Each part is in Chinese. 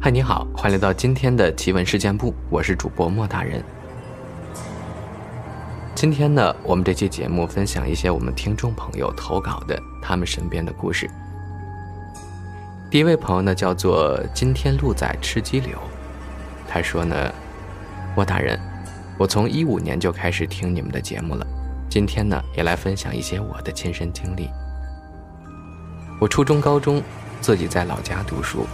嗨，你好，欢迎来到今天的奇闻事件部，我是主播莫大人。今天呢，我们这期节目分享一些我们听众朋友投稿的他们身边的故事。第一位朋友呢，叫做今天鹿仔吃鸡柳，他说呢，莫大人，我从一五年就开始听你们的节目了，今天呢，也来分享一些我的亲身经历。我初中、高中自己在老家读书。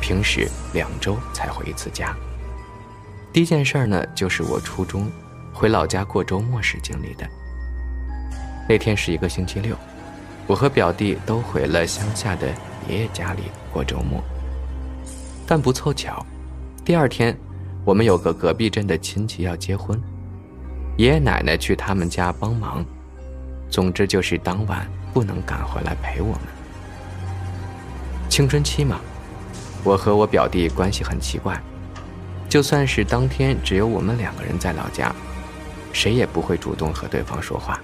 平时两周才回一次家。第一件事儿呢，就是我初中回老家过周末时经历的。那天是一个星期六，我和表弟都回了乡下的爷爷家里过周末。但不凑巧，第二天我们有个隔壁镇的亲戚要结婚，爷爷奶奶去他们家帮忙。总之就是当晚不能赶回来陪我们。青春期嘛。我和我表弟关系很奇怪，就算是当天只有我们两个人在老家，谁也不会主动和对方说话。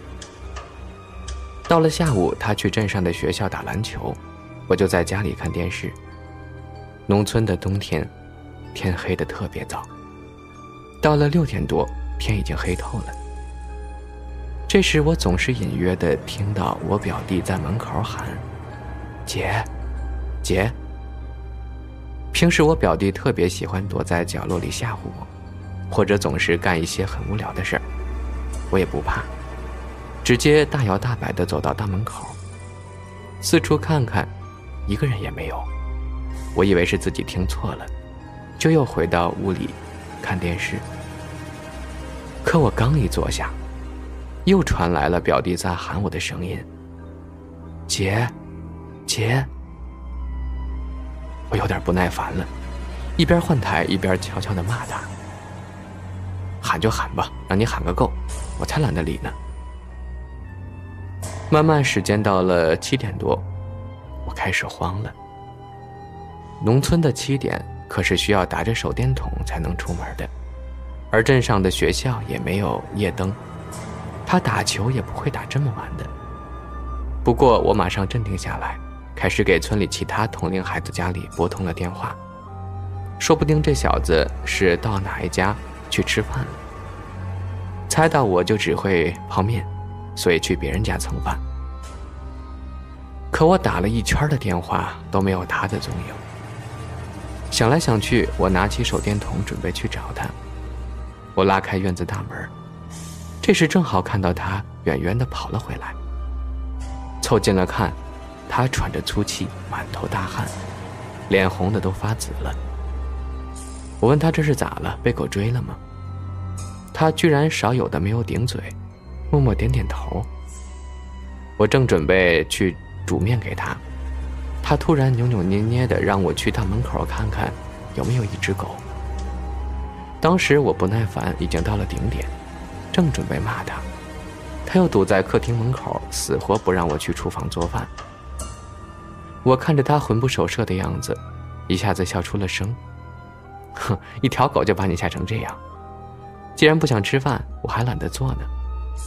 到了下午，他去镇上的学校打篮球，我就在家里看电视。农村的冬天，天黑的特别早。到了六点多，天已经黑透了。这时，我总是隐约的听到我表弟在门口喊：“姐，姐。”平时我表弟特别喜欢躲在角落里吓唬我，或者总是干一些很无聊的事儿，我也不怕，直接大摇大摆地走到大门口，四处看看，一个人也没有。我以为是自己听错了，就又回到屋里看电视。可我刚一坐下，又传来了表弟在喊我的声音：“姐，姐。”我有点不耐烦了，一边换台一边悄悄的骂他：“喊就喊吧，让你喊个够，我才懒得理呢。”慢慢时间到了七点多，我开始慌了。农村的七点可是需要打着手电筒才能出门的，而镇上的学校也没有夜灯，他打球也不会打这么晚的。不过我马上镇定下来。开始给村里其他同龄孩子家里拨通了电话，说不定这小子是到哪一家去吃饭了。猜到我就只会泡面，所以去别人家蹭饭。可我打了一圈的电话都没有他的踪影。想来想去，我拿起手电筒准备去找他。我拉开院子大门，这时正好看到他远远的跑了回来。凑近了看。他喘着粗气，满头大汗，脸红的都发紫了。我问他这是咋了？被狗追了吗？他居然少有的没有顶嘴，默默点点头。我正准备去煮面给他，他突然扭扭捏捏的让我去大门口看看有没有一只狗。当时我不耐烦，已经到了顶点，正准备骂他，他又堵在客厅门口，死活不让我去厨房做饭。我看着他魂不守舍的样子，一下子笑出了声。哼，一条狗就把你吓成这样，既然不想吃饭，我还懒得做呢，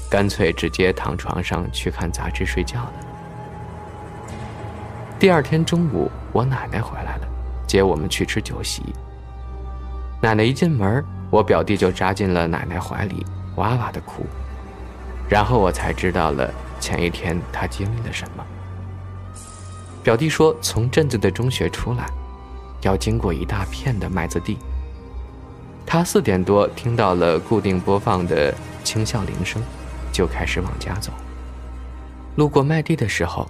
干脆直接躺床上去看杂志睡觉了。第二天中午，我奶奶回来了，接我们去吃酒席。奶奶一进门，我表弟就扎进了奶奶怀里，哇哇的哭。然后我才知道了前一天他经历了什么。表弟说：“从镇子的中学出来，要经过一大片的麦子地。他四点多听到了固定播放的清笑铃声，就开始往家走。路过麦地的时候，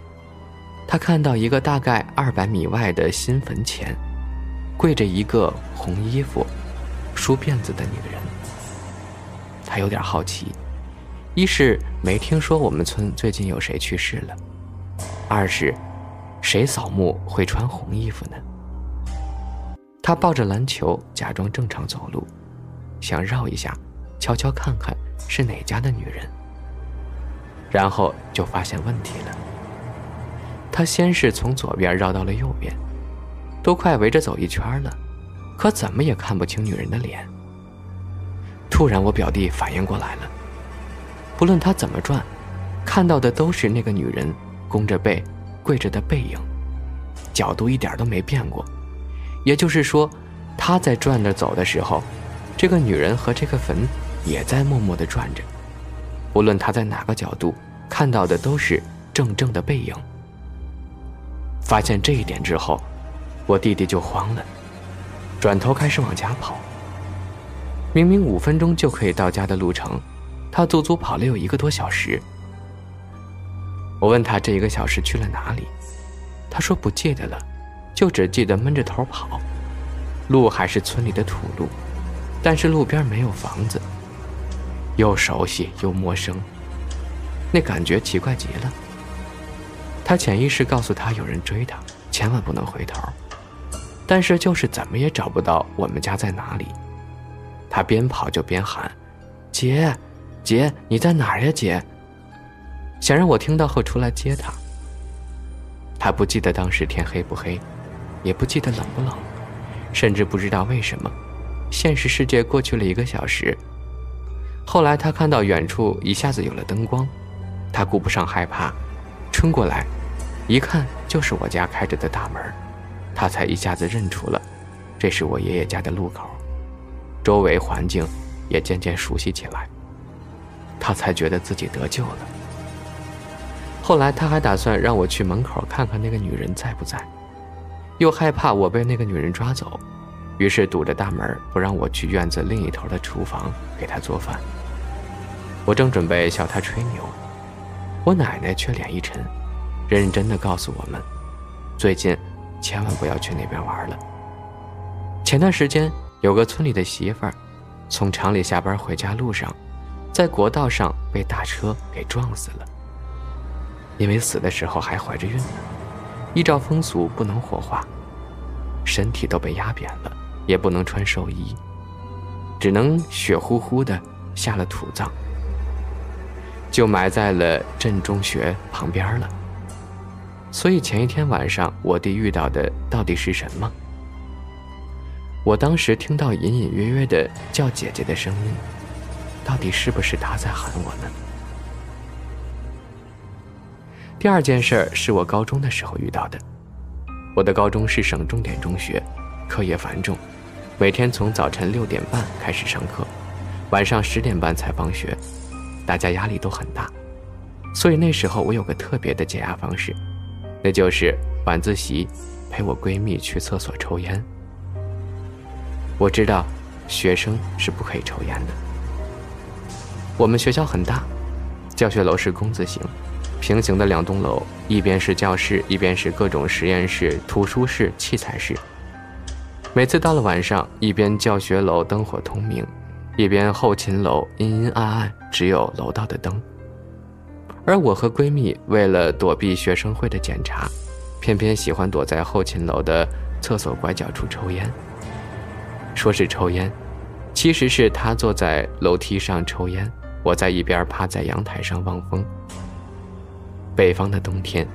他看到一个大概二百米外的新坟前，跪着一个红衣服、梳辫子的女人。他有点好奇，一是没听说我们村最近有谁去世了，二是……”谁扫墓会穿红衣服呢？他抱着篮球，假装正常走路，想绕一下，悄悄看看是哪家的女人。然后就发现问题了。他先是从左边绕到了右边，都快围着走一圈了，可怎么也看不清女人的脸。突然，我表弟反应过来了，不论他怎么转，看到的都是那个女人弓着背。跪着的背影，角度一点都没变过。也就是说，他在转着走的时候，这个女人和这个坟也在默默地转着。无论他在哪个角度看到的，都是正正的背影。发现这一点之后，我弟弟就慌了，转头开始往家跑。明明五分钟就可以到家的路程，他足足跑了有一个多小时。我问他这一个小时去了哪里，他说不记得了，就只记得闷着头跑，路还是村里的土路，但是路边没有房子，又熟悉又陌生，那感觉奇怪极了。他潜意识告诉他有人追他，千万不能回头，但是就是怎么也找不到我们家在哪里。他边跑就边喊：“姐，姐，你在哪儿呀，姐？”想让我听到后出来接他。他不记得当时天黑不黑，也不记得冷不冷，甚至不知道为什么，现实世界过去了一个小时。后来他看到远处一下子有了灯光，他顾不上害怕，冲过来，一看就是我家开着的大门，他才一下子认出了，这是我爷爷家的路口。周围环境也渐渐熟悉起来，他才觉得自己得救了。后来他还打算让我去门口看看那个女人在不在，又害怕我被那个女人抓走，于是堵着大门不让我去院子另一头的厨房给他做饭。我正准备笑他吹牛，我奶奶却脸一沉，认真的告诉我们：最近千万不要去那边玩了。前段时间。有个村里的媳妇儿，从厂里下班回家路上，在国道上被大车给撞死了。因为死的时候还怀着孕呢，依照风俗不能火化，身体都被压扁了，也不能穿寿衣，只能血乎乎的下了土葬，就埋在了镇中学旁边了。所以前一天晚上，我弟遇到的到底是什么？我当时听到隐隐约约的叫姐姐的声音，到底是不是她在喊我呢？第二件事儿是我高中的时候遇到的。我的高中是省重点中学，课业繁重，每天从早晨六点半开始上课，晚上十点半才放学，大家压力都很大。所以那时候我有个特别的解压方式，那就是晚自习陪我闺蜜去厕所抽烟。我知道，学生是不可以抽烟的。我们学校很大，教学楼是工字形，平行的两栋楼，一边是教室，一边是各种实验室、图书室、器材室。每次到了晚上，一边教学楼灯火通明，一边后勤楼阴阴暗暗，只有楼道的灯。而我和闺蜜为了躲避学生会的检查，偏偏喜欢躲在后勤楼的厕所拐角处抽烟。说是抽烟，其实是她坐在楼梯上抽烟，我在一边趴在阳台上望风。北方的冬天，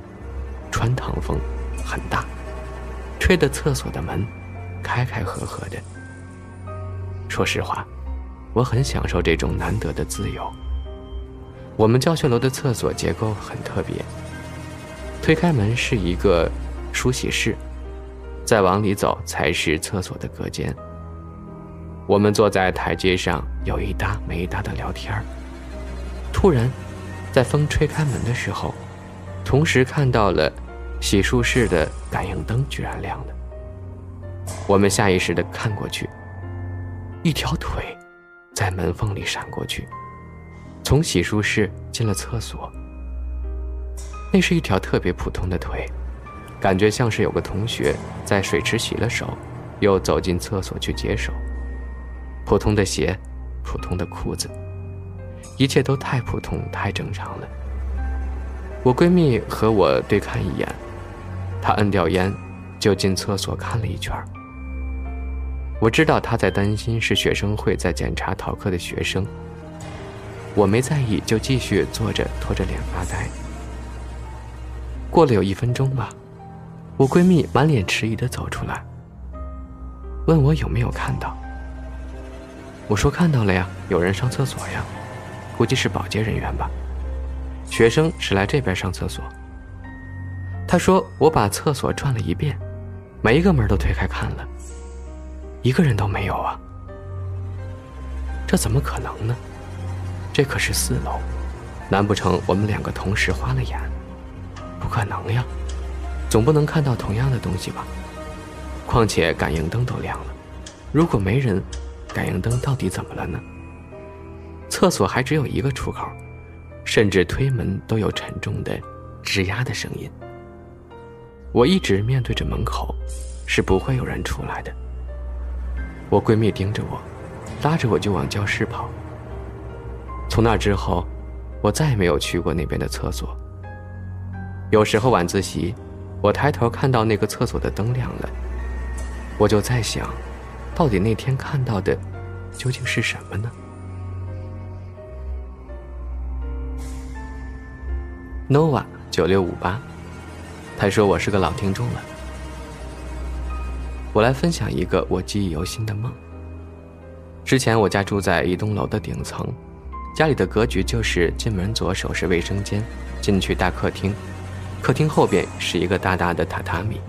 穿堂风很大，吹得厕所的门开开合合的。说实话，我很享受这种难得的自由。我们教学楼的厕所结构很特别，推开门是一个梳洗室，再往里走才是厕所的隔间。我们坐在台阶上，有一搭没一搭的聊天突然，在风吹开门的时候，同时看到了洗漱室的感应灯居然亮了。我们下意识地看过去，一条腿在门缝里闪过去，从洗漱室进了厕所。那是一条特别普通的腿，感觉像是有个同学在水池洗了手，又走进厕所去解手。普通的鞋，普通的裤子，一切都太普通、太正常了。我闺蜜和我对看一眼，她摁掉烟，就进厕所看了一圈。我知道她在担心是学生会在检查逃课的学生。我没在意，就继续坐着，拖着脸发呆。过了有一分钟吧，我闺蜜满脸迟疑的走出来，问我有没有看到。我说看到了呀，有人上厕所呀，估计是保洁人员吧。学生是来这边上厕所。他说：“我把厕所转了一遍，每一个门都推开看了，一个人都没有啊！这怎么可能呢？这可是四楼，难不成我们两个同时花了眼？不可能呀，总不能看到同样的东西吧？况且感应灯都亮了，如果没人，感应灯到底怎么了呢？厕所还只有一个出口，甚至推门都有沉重的吱呀的声音。”我一直面对着门口，是不会有人出来的。我闺蜜盯着我，拉着我就往教室跑。从那之后，我再也没有去过那边的厕所。有时候晚自习，我抬头看到那个厕所的灯亮了，我就在想，到底那天看到的究竟是什么呢？nova 九六五八。他说：“我是个老听众了，我来分享一个我记忆犹新的梦。之前我家住在一栋楼的顶层，家里的格局就是进门左手是卫生间，进去大客厅，客厅后边是一个大大的榻榻米。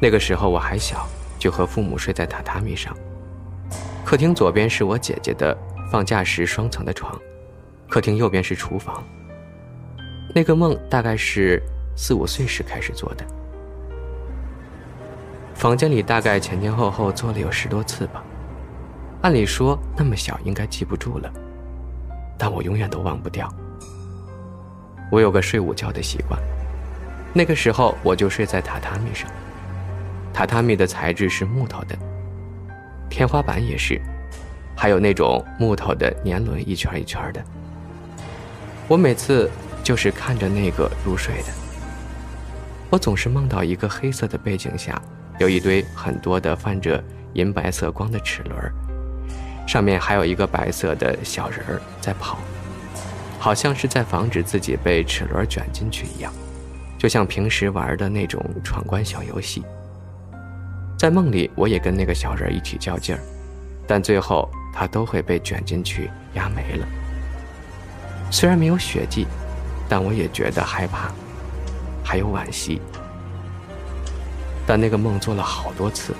那个时候我还小，就和父母睡在榻榻米上。客厅左边是我姐姐的放假时双层的床，客厅右边是厨房。那个梦大概是……”四五岁时开始做的，房间里大概前前后后做了有十多次吧。按理说那么小应该记不住了，但我永远都忘不掉。我有个睡午觉的习惯，那个时候我就睡在榻榻米上，榻榻米的材质是木头的，天花板也是，还有那种木头的年轮一圈一圈的。我每次就是看着那个入睡的。我总是梦到一个黑色的背景下，有一堆很多的泛着银白色光的齿轮，上面还有一个白色的小人儿在跑，好像是在防止自己被齿轮卷进去一样，就像平时玩的那种闯关小游戏。在梦里，我也跟那个小人一起较劲儿，但最后他都会被卷进去压没了。虽然没有血迹，但我也觉得害怕。还有惋惜，但那个梦做了好多次。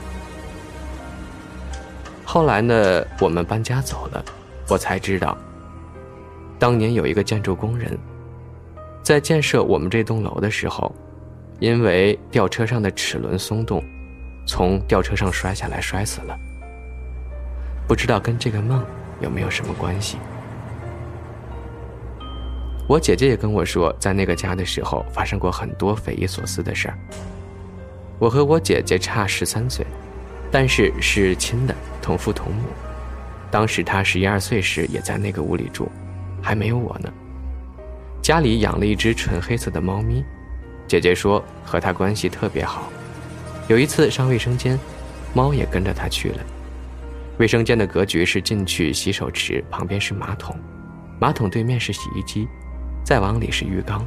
后来呢，我们搬家走了，我才知道，当年有一个建筑工人，在建设我们这栋楼的时候，因为吊车上的齿轮松动，从吊车上摔下来摔死了。不知道跟这个梦有没有什么关系？我姐姐也跟我说，在那个家的时候发生过很多匪夷所思的事儿。我和我姐姐差十三岁，但是是亲的，同父同母。当时她十一二岁时也在那个屋里住，还没有我呢。家里养了一只纯黑色的猫咪，姐姐说和她关系特别好。有一次上卫生间，猫也跟着她去了。卫生间的格局是进去洗手池，旁边是马桶，马桶对面是洗衣机。再往里是浴缸，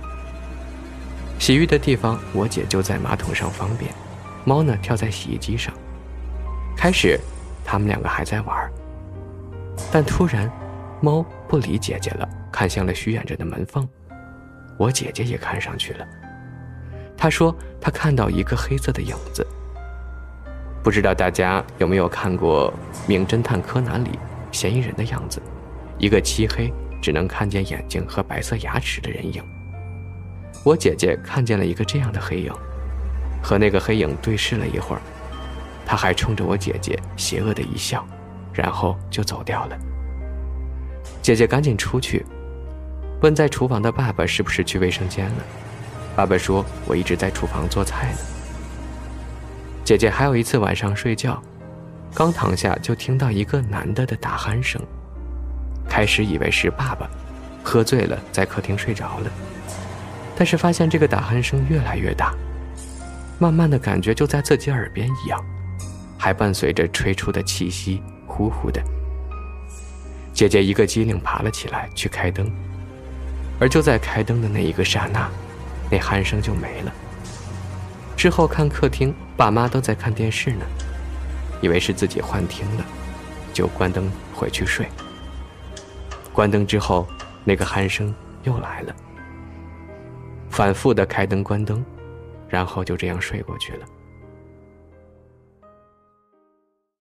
洗浴的地方，我姐就在马桶上方便，猫呢跳在洗衣机上。开始，他们两个还在玩，但突然，猫不理姐姐了，看向了虚掩着的门缝。我姐姐也看上去了，她说她看到一个黑色的影子。不知道大家有没有看过《名侦探柯南》里嫌疑人的样子，一个漆黑。只能看见眼睛和白色牙齿的人影。我姐姐看见了一个这样的黑影，和那个黑影对视了一会儿，他还冲着我姐姐邪恶的一笑，然后就走掉了。姐姐赶紧出去，问在厨房的爸爸是不是去卫生间了。爸爸说：“我一直在厨房做菜呢。”姐姐还有一次晚上睡觉，刚躺下就听到一个男的的打鼾声。开始以为是爸爸喝醉了，在客厅睡着了，但是发现这个打鼾声越来越大，慢慢的感觉就在自己耳边一样，还伴随着吹出的气息，呼呼的。姐姐一个机灵爬了起来去开灯，而就在开灯的那一个刹那，那鼾声就没了。之后看客厅，爸妈都在看电视呢，以为是自己幻听了，就关灯回去睡。关灯之后，那个鼾声又来了。反复的开灯关灯，然后就这样睡过去了。